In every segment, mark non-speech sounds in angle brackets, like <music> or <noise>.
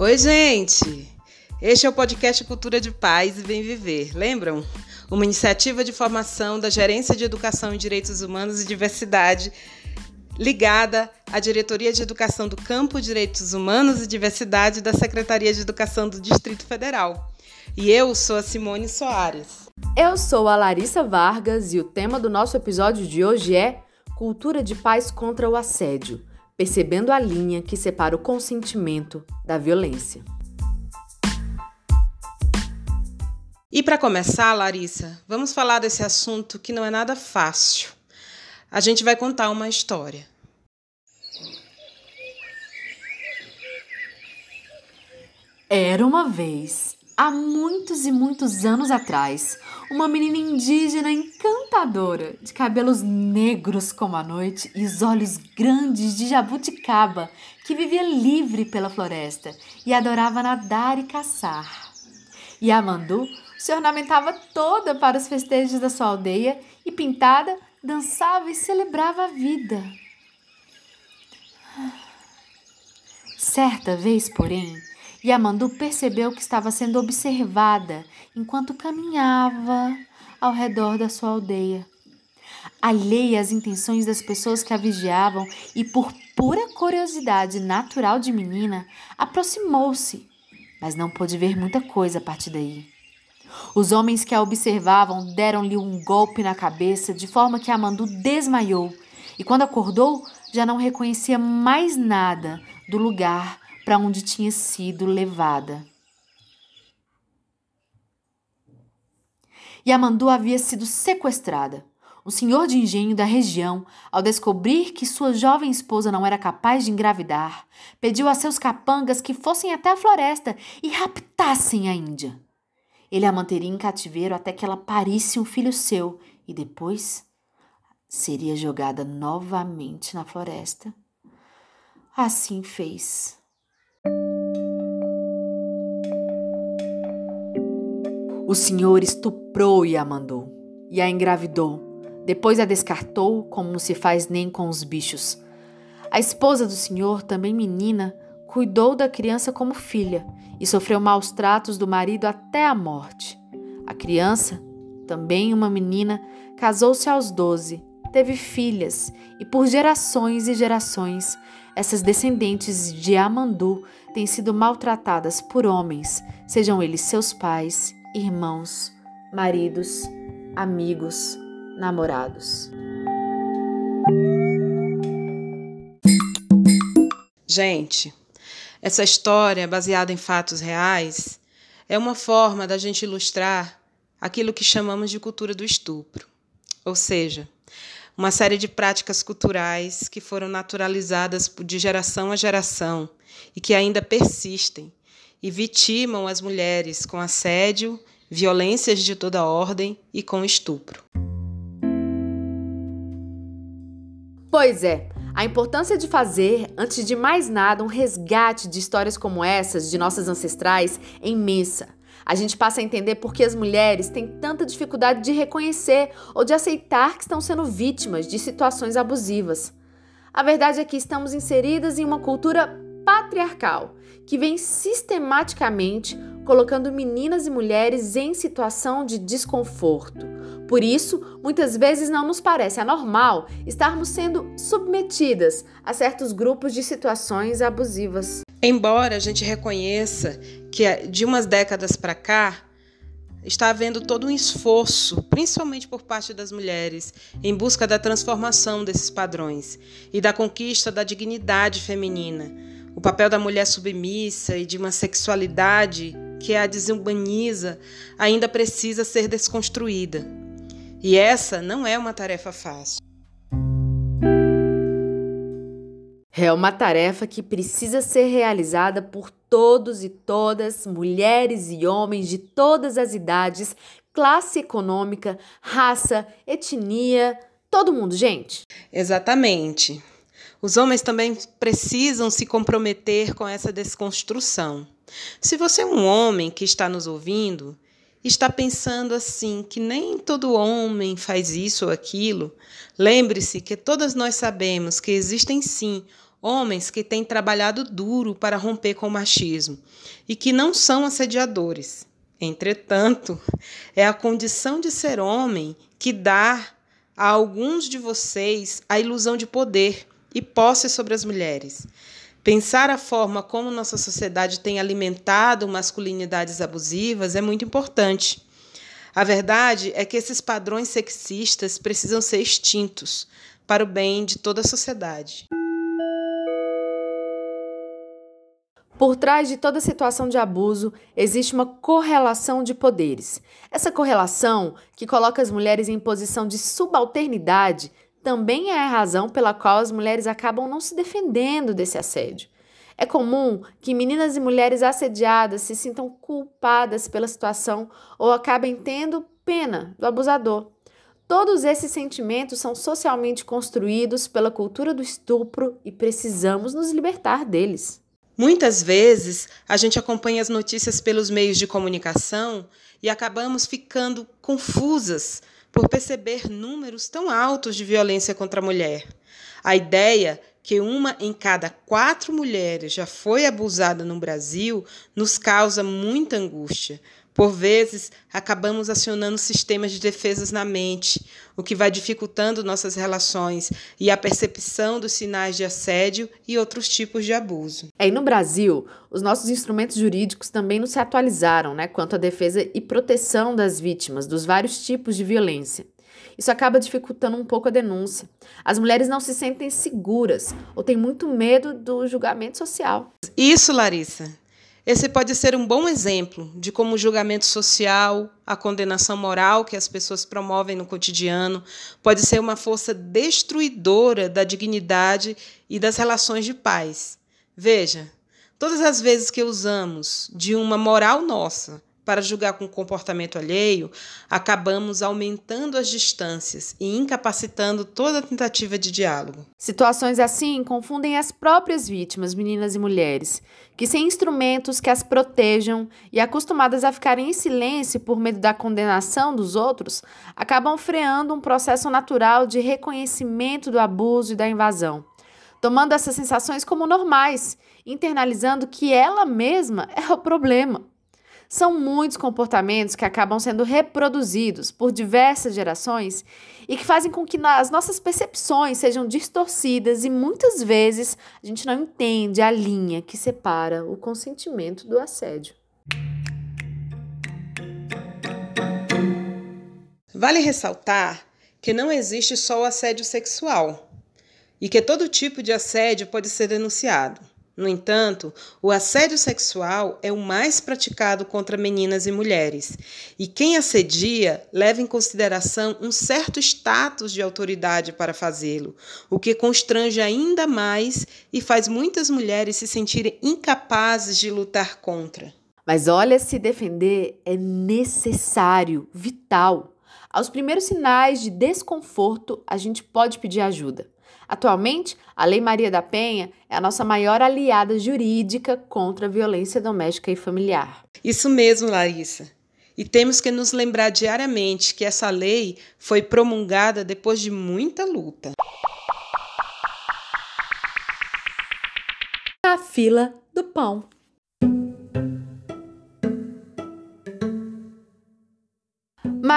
Oi, gente! Este é o podcast Cultura de Paz e Bem Viver. Lembram? Uma iniciativa de formação da Gerência de Educação em Direitos Humanos e Diversidade, ligada à Diretoria de Educação do Campo Direitos Humanos e Diversidade da Secretaria de Educação do Distrito Federal. E eu sou a Simone Soares. Eu sou a Larissa Vargas e o tema do nosso episódio de hoje é Cultura de Paz contra o Assédio percebendo a linha que separa o consentimento da violência. E para começar, Larissa, vamos falar desse assunto que não é nada fácil. A gente vai contar uma história. Era uma vez Há muitos e muitos anos atrás, uma menina indígena encantadora, de cabelos negros como a noite e os olhos grandes de jabuticaba, que vivia livre pela floresta e adorava nadar e caçar. E a Mandu se ornamentava toda para os festejos da sua aldeia e, pintada, dançava e celebrava a vida. Certa vez, porém, Yamandu percebeu que estava sendo observada enquanto caminhava ao redor da sua aldeia. Alheia às intenções das pessoas que a vigiavam e por pura curiosidade natural de menina, aproximou-se, mas não pôde ver muita coisa a partir daí. Os homens que a observavam deram-lhe um golpe na cabeça de forma que Amandu desmaiou e, quando acordou, já não reconhecia mais nada do lugar para onde tinha sido levada. Yamandu havia sido sequestrada. O senhor de engenho da região, ao descobrir que sua jovem esposa não era capaz de engravidar, pediu a seus capangas que fossem até a floresta e raptassem a Índia. Ele a manteria em cativeiro até que ela parisse um filho seu e depois seria jogada novamente na floresta. Assim fez. O Senhor estuprou e a mandou, e a engravidou. Depois a descartou, como não se faz nem com os bichos. A esposa do Senhor, também menina, cuidou da criança como filha e sofreu maus tratos do marido até a morte. A criança, também uma menina, casou-se aos doze, teve filhas e por gerações e gerações essas descendentes de Amandu têm sido maltratadas por homens, sejam eles seus pais irmãos, maridos, amigos, namorados. Gente, essa história baseada em fatos reais é uma forma da gente ilustrar aquilo que chamamos de cultura do estupro, ou seja, uma série de práticas culturais que foram naturalizadas de geração a geração e que ainda persistem e vitimam as mulheres com assédio, violências de toda ordem e com estupro. Pois é, a importância de fazer, antes de mais nada, um resgate de histórias como essas de nossas ancestrais é imensa. A gente passa a entender por que as mulheres têm tanta dificuldade de reconhecer ou de aceitar que estão sendo vítimas de situações abusivas. A verdade é que estamos inseridas em uma cultura patriarcal que vem sistematicamente colocando meninas e mulheres em situação de desconforto. Por isso, muitas vezes não nos parece anormal estarmos sendo submetidas a certos grupos de situações abusivas. Embora a gente reconheça que de umas décadas para cá está havendo todo um esforço, principalmente por parte das mulheres, em busca da transformação desses padrões e da conquista da dignidade feminina o papel da mulher submissa e de uma sexualidade que a desumaniza ainda precisa ser desconstruída. E essa não é uma tarefa fácil. É uma tarefa que precisa ser realizada por todos e todas, mulheres e homens de todas as idades, classe econômica, raça, etnia, todo mundo, gente. Exatamente. Os homens também precisam se comprometer com essa desconstrução. Se você é um homem que está nos ouvindo, está pensando assim que nem todo homem faz isso ou aquilo, lembre-se que todas nós sabemos que existem sim homens que têm trabalhado duro para romper com o machismo e que não são assediadores. Entretanto, é a condição de ser homem que dá a alguns de vocês a ilusão de poder e posse sobre as mulheres. Pensar a forma como nossa sociedade tem alimentado masculinidades abusivas é muito importante. A verdade é que esses padrões sexistas precisam ser extintos para o bem de toda a sociedade. Por trás de toda situação de abuso existe uma correlação de poderes. Essa correlação, que coloca as mulheres em posição de subalternidade, também é a razão pela qual as mulheres acabam não se defendendo desse assédio. É comum que meninas e mulheres assediadas se sintam culpadas pela situação ou acabem tendo pena do abusador. Todos esses sentimentos são socialmente construídos pela cultura do estupro e precisamos nos libertar deles. Muitas vezes a gente acompanha as notícias pelos meios de comunicação e acabamos ficando confusas por perceber números tão altos de violência contra a mulher. A ideia que uma em cada quatro mulheres já foi abusada no Brasil nos causa muita angústia, por vezes, acabamos acionando sistemas de defesas na mente, o que vai dificultando nossas relações e a percepção dos sinais de assédio e outros tipos de abuso. É, e no Brasil, os nossos instrumentos jurídicos também não se atualizaram né, quanto à defesa e proteção das vítimas dos vários tipos de violência. Isso acaba dificultando um pouco a denúncia. As mulheres não se sentem seguras ou têm muito medo do julgamento social. Isso, Larissa. Esse pode ser um bom exemplo de como o julgamento social, a condenação moral que as pessoas promovem no cotidiano, pode ser uma força destruidora da dignidade e das relações de paz. Veja, todas as vezes que usamos de uma moral nossa para julgar com o comportamento alheio, acabamos aumentando as distâncias e incapacitando toda tentativa de diálogo. Situações assim confundem as próprias vítimas, meninas e mulheres, que sem instrumentos que as protejam e acostumadas a ficarem em silêncio por medo da condenação dos outros, acabam freando um processo natural de reconhecimento do abuso e da invasão tomando essas sensações como normais, internalizando que ela mesma é o problema. São muitos comportamentos que acabam sendo reproduzidos por diversas gerações e que fazem com que as nossas percepções sejam distorcidas e muitas vezes a gente não entende a linha que separa o consentimento do assédio. Vale ressaltar que não existe só o assédio sexual e que todo tipo de assédio pode ser denunciado. No entanto, o assédio sexual é o mais praticado contra meninas e mulheres, e quem assedia leva em consideração um certo status de autoridade para fazê-lo, o que constrange ainda mais e faz muitas mulheres se sentirem incapazes de lutar contra. Mas olha, se defender é necessário, vital. Aos primeiros sinais de desconforto, a gente pode pedir ajuda. Atualmente, a Lei Maria da Penha é a nossa maior aliada jurídica contra a violência doméstica e familiar. Isso mesmo, Larissa. E temos que nos lembrar diariamente que essa lei foi promulgada depois de muita luta. Na fila do pão.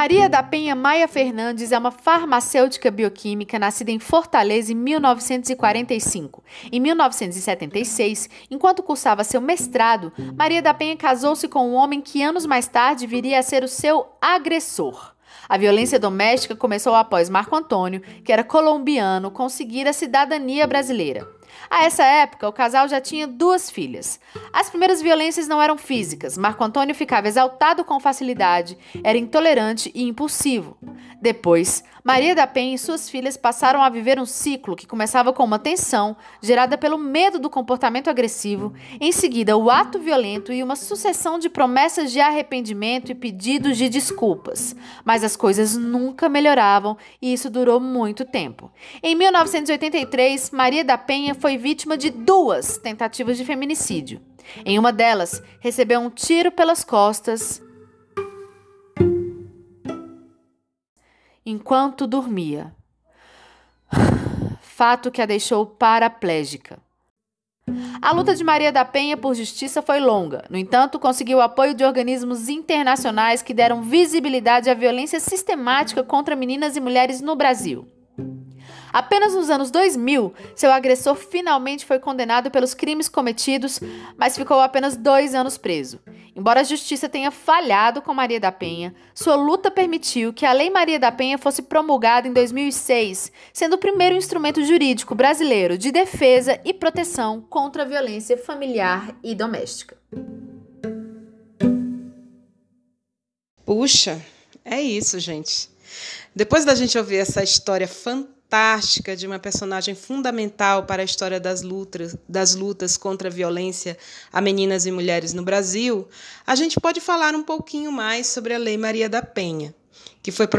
Maria da Penha Maia Fernandes é uma farmacêutica bioquímica nascida em Fortaleza em 1945. Em 1976, enquanto cursava seu mestrado, Maria da Penha casou-se com um homem que anos mais tarde viria a ser o seu agressor. A violência doméstica começou após Marco Antônio, que era colombiano, conseguir a cidadania brasileira. A essa época, o casal já tinha duas filhas. As primeiras violências não eram físicas. Marco Antônio ficava exaltado com facilidade, era intolerante e impulsivo. Depois, Maria da Penha e suas filhas passaram a viver um ciclo que começava com uma tensão gerada pelo medo do comportamento agressivo, em seguida o ato violento e uma sucessão de promessas de arrependimento e pedidos de desculpas. Mas as coisas nunca melhoravam e isso durou muito tempo. Em 1983, Maria da Penha foi vítima de duas tentativas de feminicídio. Em uma delas, recebeu um tiro pelas costas enquanto dormia. <sighs> Fato que a deixou paraplégica. A luta de Maria da Penha por justiça foi longa. No entanto, conseguiu o apoio de organismos internacionais que deram visibilidade à violência sistemática contra meninas e mulheres no Brasil. Apenas nos anos 2000, seu agressor finalmente foi condenado pelos crimes cometidos, mas ficou apenas dois anos preso. Embora a justiça tenha falhado com Maria da Penha, sua luta permitiu que a Lei Maria da Penha fosse promulgada em 2006, sendo o primeiro instrumento jurídico brasileiro de defesa e proteção contra a violência familiar e doméstica. Puxa, é isso, gente. Depois da gente ouvir essa história fantástica, fantástica de uma personagem fundamental para a história das lutas, das lutas contra a violência a meninas e mulheres no Brasil, a gente pode falar um pouquinho mais sobre a Lei Maria da Penha, que foi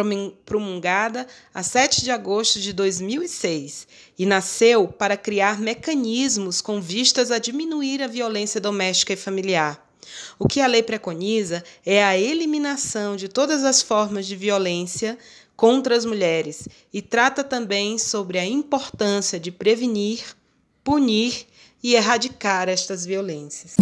promulgada a 7 de agosto de 2006 e nasceu para criar mecanismos com vistas a diminuir a violência doméstica e familiar. O que a lei preconiza é a eliminação de todas as formas de violência contra as mulheres e trata também sobre a importância de prevenir, punir e erradicar estas violências.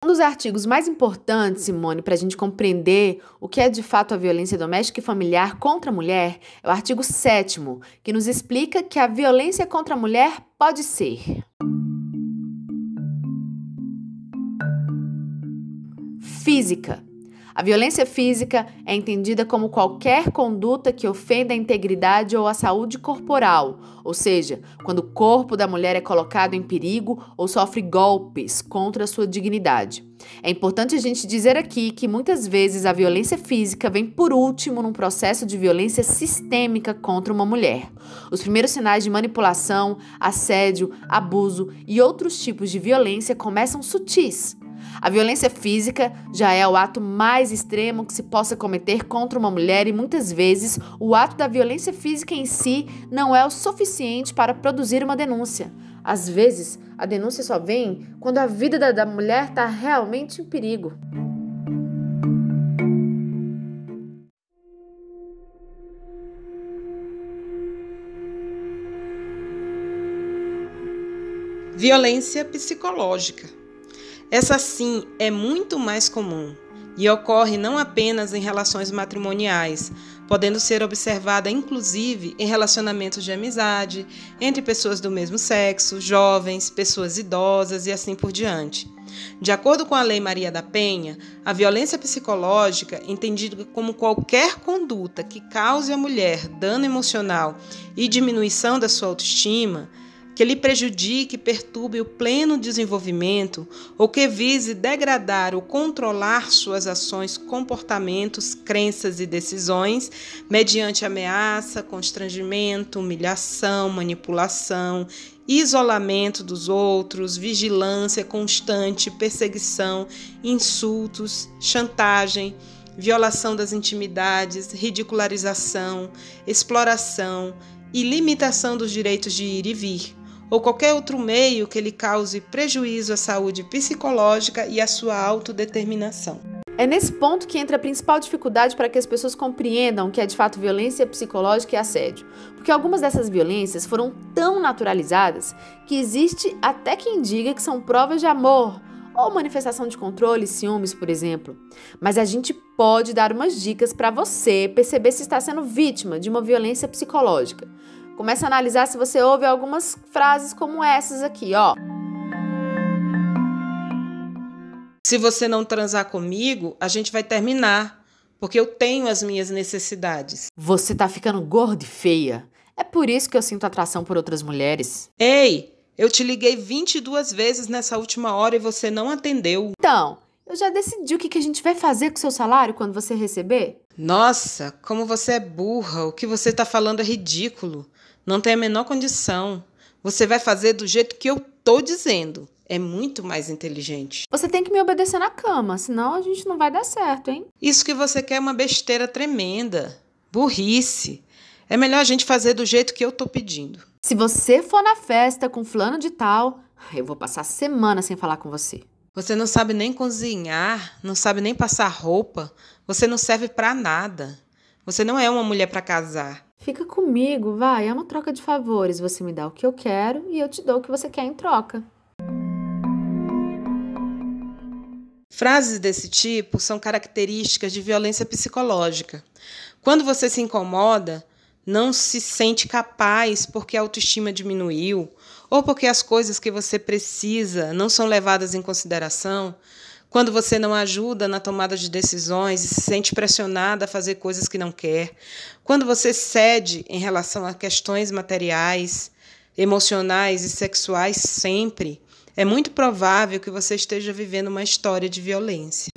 Um dos artigos mais importantes, Simone, para a gente compreender o que é de fato a violência doméstica e familiar contra a mulher é o artigo 7, que nos explica que a violência contra a mulher pode ser física, a violência física é entendida como qualquer conduta que ofenda a integridade ou a saúde corporal, ou seja, quando o corpo da mulher é colocado em perigo ou sofre golpes contra a sua dignidade. É importante a gente dizer aqui que muitas vezes a violência física vem por último num processo de violência sistêmica contra uma mulher. Os primeiros sinais de manipulação, assédio, abuso e outros tipos de violência começam sutis a violência física já é o ato mais extremo que se possa cometer contra uma mulher e muitas vezes o ato da violência física em si não é o suficiente para produzir uma denúncia. Às vezes, a denúncia só vem quando a vida da, da mulher está realmente em perigo. Violência psicológica. Essa sim é muito mais comum e ocorre não apenas em relações matrimoniais, podendo ser observada inclusive em relacionamentos de amizade, entre pessoas do mesmo sexo, jovens, pessoas idosas e assim por diante. De acordo com a Lei Maria da Penha, a violência psicológica, entendida como qualquer conduta que cause à mulher dano emocional e diminuição da sua autoestima, que lhe prejudique e perturbe o pleno desenvolvimento ou que vise degradar ou controlar suas ações, comportamentos, crenças e decisões mediante ameaça, constrangimento, humilhação, manipulação, isolamento dos outros, vigilância constante, perseguição, insultos, chantagem, violação das intimidades, ridicularização, exploração e limitação dos direitos de ir e vir ou qualquer outro meio que lhe cause prejuízo à saúde psicológica e à sua autodeterminação. É nesse ponto que entra a principal dificuldade para que as pessoas compreendam que é de fato violência psicológica e assédio. Porque algumas dessas violências foram tão naturalizadas que existe até quem diga que são provas de amor ou manifestação de controle, ciúmes, por exemplo. Mas a gente pode dar umas dicas para você perceber se está sendo vítima de uma violência psicológica. Comece a analisar se você ouve algumas frases como essas aqui, ó. Se você não transar comigo, a gente vai terminar, porque eu tenho as minhas necessidades. Você tá ficando gorda e feia. É por isso que eu sinto atração por outras mulheres. Ei, eu te liguei 22 vezes nessa última hora e você não atendeu. Então, eu já decidi o que a gente vai fazer com seu salário quando você receber? Nossa, como você é burra. O que você está falando é ridículo. Não tem a menor condição. Você vai fazer do jeito que eu tô dizendo. É muito mais inteligente. Você tem que me obedecer na cama, senão a gente não vai dar certo, hein? Isso que você quer é uma besteira tremenda. Burrice. É melhor a gente fazer do jeito que eu tô pedindo. Se você for na festa com fulano de tal, eu vou passar semana sem falar com você. Você não sabe nem cozinhar, não sabe nem passar roupa, você não serve para nada. Você não é uma mulher para casar. Fica comigo, vai, é uma troca de favores. Você me dá o que eu quero e eu te dou o que você quer em troca. Frases desse tipo são características de violência psicológica. Quando você se incomoda, não se sente capaz porque a autoestima diminuiu ou porque as coisas que você precisa não são levadas em consideração, quando você não ajuda na tomada de decisões e se sente pressionada a fazer coisas que não quer, quando você cede em relação a questões materiais, emocionais e sexuais sempre, é muito provável que você esteja vivendo uma história de violência.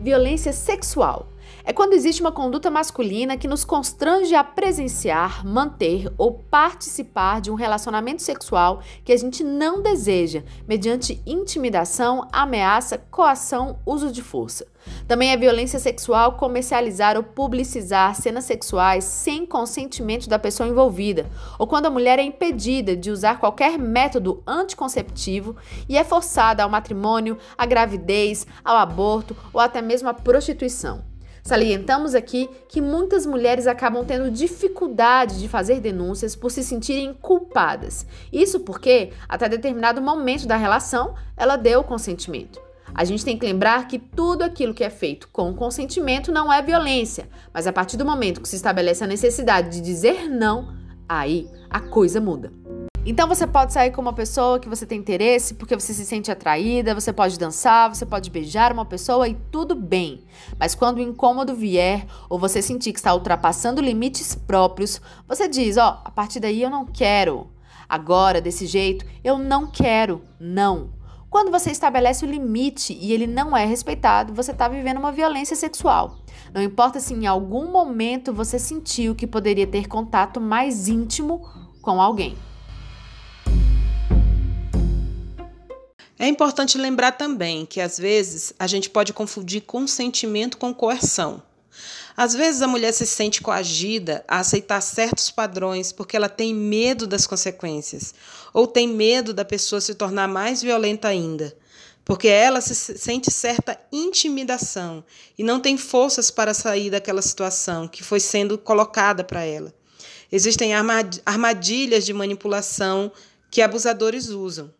Violência sexual é quando existe uma conduta masculina que nos constrange a presenciar, manter ou participar de um relacionamento sexual que a gente não deseja, mediante intimidação, ameaça, coação, uso de força. Também é violência sexual comercializar ou publicizar cenas sexuais sem consentimento da pessoa envolvida, ou quando a mulher é impedida de usar qualquer método anticonceptivo e é forçada ao matrimônio, à gravidez, ao aborto ou até mesmo à prostituição. Salientamos aqui que muitas mulheres acabam tendo dificuldade de fazer denúncias por se sentirem culpadas. Isso porque, até determinado momento da relação, ela deu consentimento. A gente tem que lembrar que tudo aquilo que é feito com consentimento não é violência, mas a partir do momento que se estabelece a necessidade de dizer não, aí a coisa muda. Então você pode sair com uma pessoa que você tem interesse porque você se sente atraída, você pode dançar, você pode beijar uma pessoa e tudo bem. Mas quando o incômodo vier ou você sentir que está ultrapassando limites próprios, você diz: Ó, oh, a partir daí eu não quero. Agora, desse jeito, eu não quero. Não. Quando você estabelece o limite e ele não é respeitado, você está vivendo uma violência sexual. Não importa se em algum momento você sentiu que poderia ter contato mais íntimo com alguém. É importante lembrar também que às vezes a gente pode confundir consentimento com coerção. Às vezes a mulher se sente coagida a aceitar certos padrões porque ela tem medo das consequências, ou tem medo da pessoa se tornar mais violenta ainda, porque ela se sente certa intimidação e não tem forças para sair daquela situação que foi sendo colocada para ela. Existem armadilhas de manipulação que abusadores usam.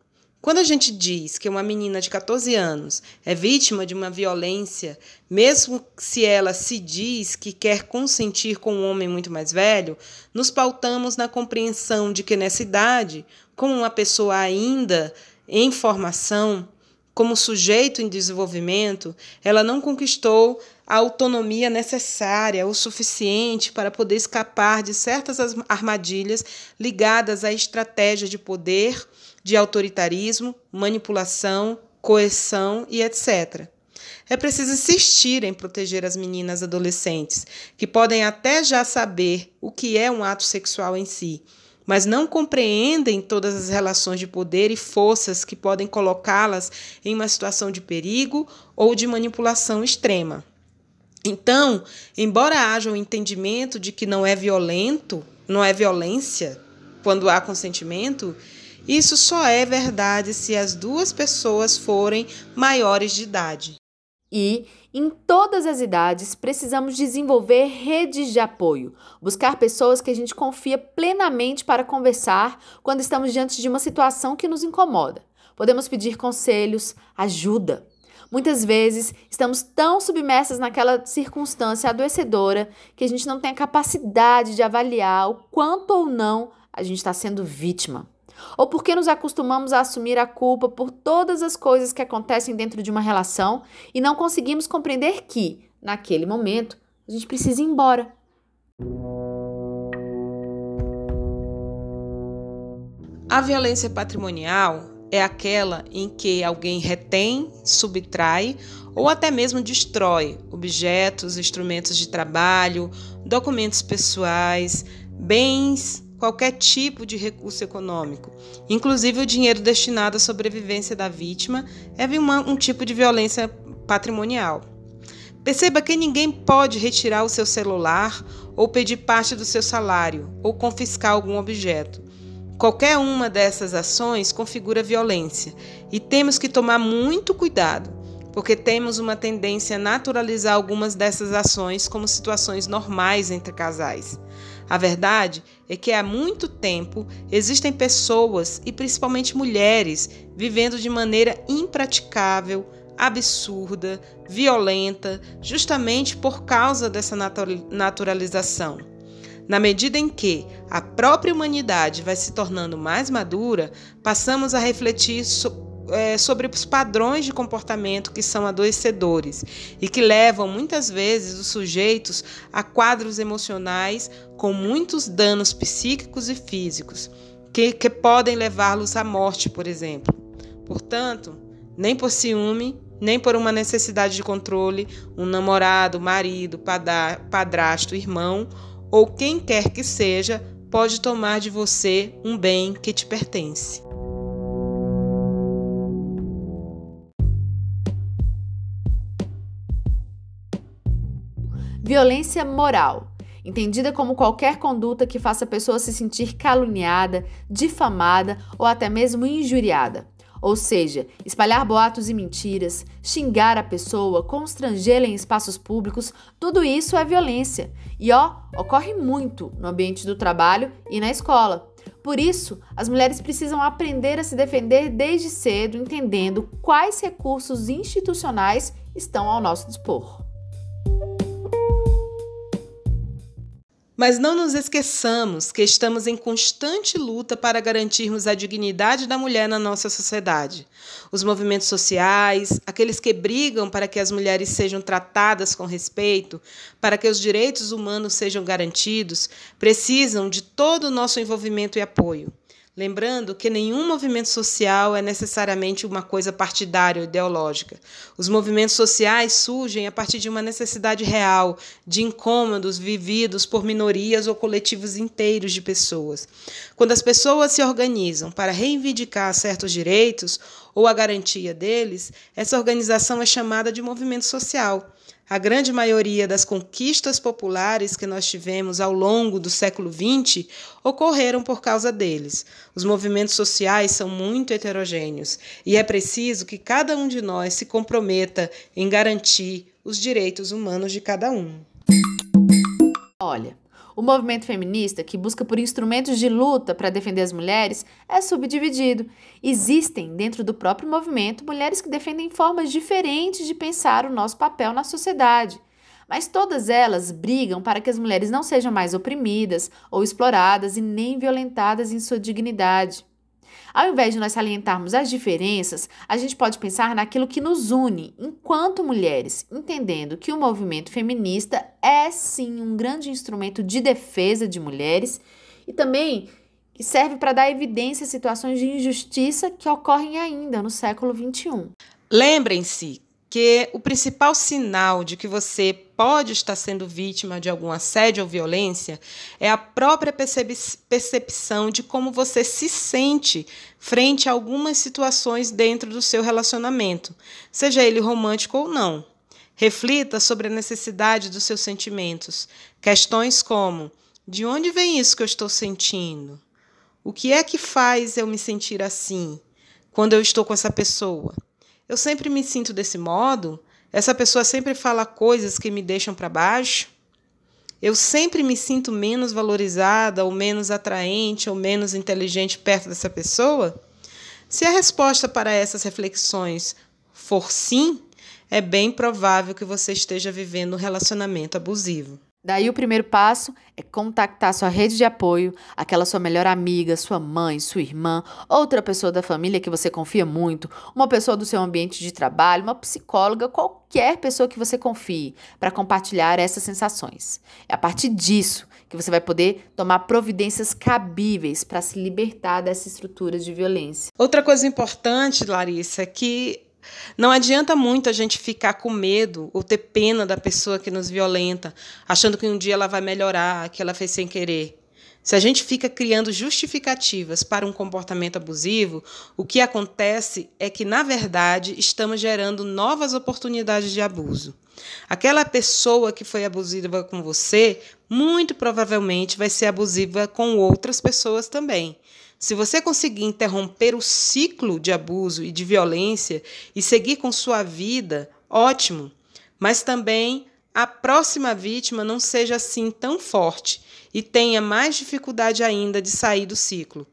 Quando a gente diz que uma menina de 14 anos é vítima de uma violência, mesmo se ela se diz que quer consentir com um homem muito mais velho, nos pautamos na compreensão de que nessa idade, como uma pessoa ainda em formação, como sujeito em desenvolvimento, ela não conquistou a autonomia necessária o suficiente para poder escapar de certas armadilhas ligadas à estratégia de poder de autoritarismo, manipulação, coerção e etc. É preciso insistir em proteger as meninas adolescentes, que podem até já saber o que é um ato sexual em si, mas não compreendem todas as relações de poder e forças que podem colocá-las em uma situação de perigo ou de manipulação extrema. Então, embora haja o um entendimento de que não é violento, não é violência quando há consentimento, isso só é verdade se as duas pessoas forem maiores de idade. E, em todas as idades, precisamos desenvolver redes de apoio, buscar pessoas que a gente confia plenamente para conversar quando estamos diante de uma situação que nos incomoda. Podemos pedir conselhos, ajuda. Muitas vezes estamos tão submersas naquela circunstância adoecedora que a gente não tem a capacidade de avaliar o quanto ou não a gente está sendo vítima. Ou porque nos acostumamos a assumir a culpa por todas as coisas que acontecem dentro de uma relação e não conseguimos compreender que, naquele momento, a gente precisa ir embora. A violência patrimonial é aquela em que alguém retém, subtrai ou até mesmo destrói objetos, instrumentos de trabalho, documentos pessoais, bens, qualquer tipo de recurso econômico, inclusive o dinheiro destinado à sobrevivência da vítima, é uma, um tipo de violência patrimonial. Perceba que ninguém pode retirar o seu celular ou pedir parte do seu salário ou confiscar algum objeto. Qualquer uma dessas ações configura violência e temos que tomar muito cuidado, porque temos uma tendência a naturalizar algumas dessas ações como situações normais entre casais. A verdade é que há muito tempo existem pessoas, e principalmente mulheres, vivendo de maneira impraticável, absurda, violenta, justamente por causa dessa naturalização. Na medida em que a própria humanidade vai se tornando mais madura, passamos a refletir é, sobre os padrões de comportamento que são adoecedores e que levam muitas vezes os sujeitos a quadros emocionais com muitos danos psíquicos e físicos, que, que podem levá-los à morte, por exemplo. Portanto, nem por ciúme, nem por uma necessidade de controle, um namorado, marido, padrasto, irmão ou quem quer que seja pode tomar de você um bem que te pertence. Violência moral entendida como qualquer conduta que faça a pessoa se sentir caluniada, difamada ou até mesmo injuriada. Ou seja, espalhar boatos e mentiras, xingar a pessoa, constrangê-la em espaços públicos, tudo isso é violência. E ó, ocorre muito no ambiente do trabalho e na escola. Por isso, as mulheres precisam aprender a se defender desde cedo, entendendo quais recursos institucionais estão ao nosso dispor. Mas não nos esqueçamos que estamos em constante luta para garantirmos a dignidade da mulher na nossa sociedade. Os movimentos sociais, aqueles que brigam para que as mulheres sejam tratadas com respeito, para que os direitos humanos sejam garantidos, precisam de todo o nosso envolvimento e apoio. Lembrando que nenhum movimento social é necessariamente uma coisa partidária ou ideológica. Os movimentos sociais surgem a partir de uma necessidade real, de incômodos vividos por minorias ou coletivos inteiros de pessoas. Quando as pessoas se organizam para reivindicar certos direitos ou a garantia deles, essa organização é chamada de movimento social. A grande maioria das conquistas populares que nós tivemos ao longo do século XX ocorreram por causa deles. Os movimentos sociais são muito heterogêneos e é preciso que cada um de nós se comprometa em garantir os direitos humanos de cada um. Olha, o movimento feminista, que busca por instrumentos de luta para defender as mulheres, é subdividido. Existem, dentro do próprio movimento, mulheres que defendem formas diferentes de pensar o nosso papel na sociedade. Mas todas elas brigam para que as mulheres não sejam mais oprimidas ou exploradas e nem violentadas em sua dignidade. Ao invés de nós salientarmos as diferenças, a gente pode pensar naquilo que nos une enquanto mulheres, entendendo que o movimento feminista é sim um grande instrumento de defesa de mulheres e também que serve para dar evidência a situações de injustiça que ocorrem ainda no século XXI. Lembrem-se que o principal sinal de que você pode estar sendo vítima de algum assédio ou violência é a própria percepção de como você se sente frente a algumas situações dentro do seu relacionamento, seja ele romântico ou não. Reflita sobre a necessidade dos seus sentimentos. Questões como: de onde vem isso que eu estou sentindo? O que é que faz eu me sentir assim quando eu estou com essa pessoa? Eu sempre me sinto desse modo? Essa pessoa sempre fala coisas que me deixam para baixo? Eu sempre me sinto menos valorizada, ou menos atraente, ou menos inteligente perto dessa pessoa? Se a resposta para essas reflexões for sim, é bem provável que você esteja vivendo um relacionamento abusivo. Daí o primeiro passo é contactar sua rede de apoio, aquela sua melhor amiga, sua mãe, sua irmã, outra pessoa da família que você confia muito, uma pessoa do seu ambiente de trabalho, uma psicóloga, qualquer pessoa que você confie, para compartilhar essas sensações. É a partir disso que você vai poder tomar providências cabíveis para se libertar dessa estrutura de violência. Outra coisa importante, Larissa, é que não adianta muito a gente ficar com medo ou ter pena da pessoa que nos violenta, achando que um dia ela vai melhorar, que ela fez sem querer. Se a gente fica criando justificativas para um comportamento abusivo, o que acontece é que, na verdade, estamos gerando novas oportunidades de abuso. Aquela pessoa que foi abusiva com você, muito provavelmente vai ser abusiva com outras pessoas também. Se você conseguir interromper o ciclo de abuso e de violência e seguir com sua vida, ótimo. Mas também a próxima vítima não seja assim tão forte e tenha mais dificuldade ainda de sair do ciclo.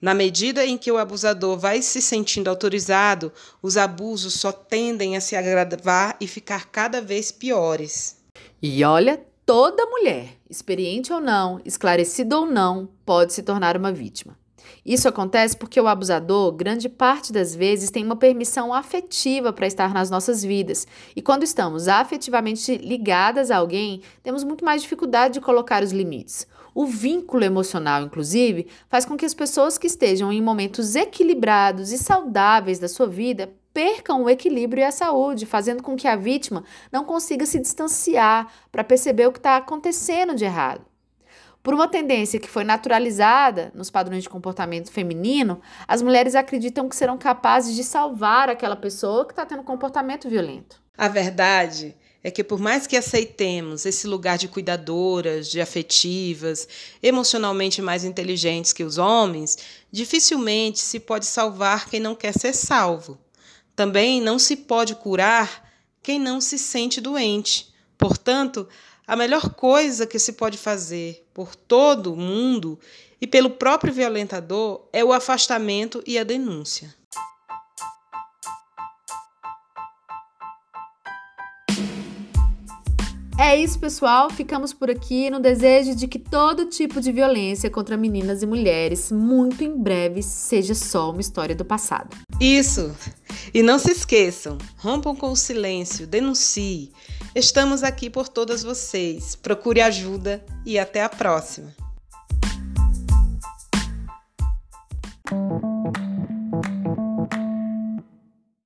Na medida em que o abusador vai se sentindo autorizado, os abusos só tendem a se agravar e ficar cada vez piores. E olha, toda mulher, experiente ou não, esclarecida ou não, pode se tornar uma vítima. Isso acontece porque o abusador, grande parte das vezes, tem uma permissão afetiva para estar nas nossas vidas. E quando estamos afetivamente ligadas a alguém, temos muito mais dificuldade de colocar os limites. O vínculo emocional, inclusive, faz com que as pessoas que estejam em momentos equilibrados e saudáveis da sua vida percam o equilíbrio e a saúde, fazendo com que a vítima não consiga se distanciar para perceber o que está acontecendo de errado. Por uma tendência que foi naturalizada nos padrões de comportamento feminino, as mulheres acreditam que serão capazes de salvar aquela pessoa que está tendo comportamento violento. A verdade é que, por mais que aceitemos esse lugar de cuidadoras, de afetivas, emocionalmente mais inteligentes que os homens, dificilmente se pode salvar quem não quer ser salvo. Também não se pode curar quem não se sente doente. Portanto, a melhor coisa que se pode fazer por todo mundo e pelo próprio violentador é o afastamento e a denúncia. É isso, pessoal. Ficamos por aqui no desejo de que todo tipo de violência contra meninas e mulheres, muito em breve, seja só uma história do passado. Isso! E não se esqueçam, rompam com o silêncio, denuncie. Estamos aqui por todas vocês. Procure ajuda e até a próxima.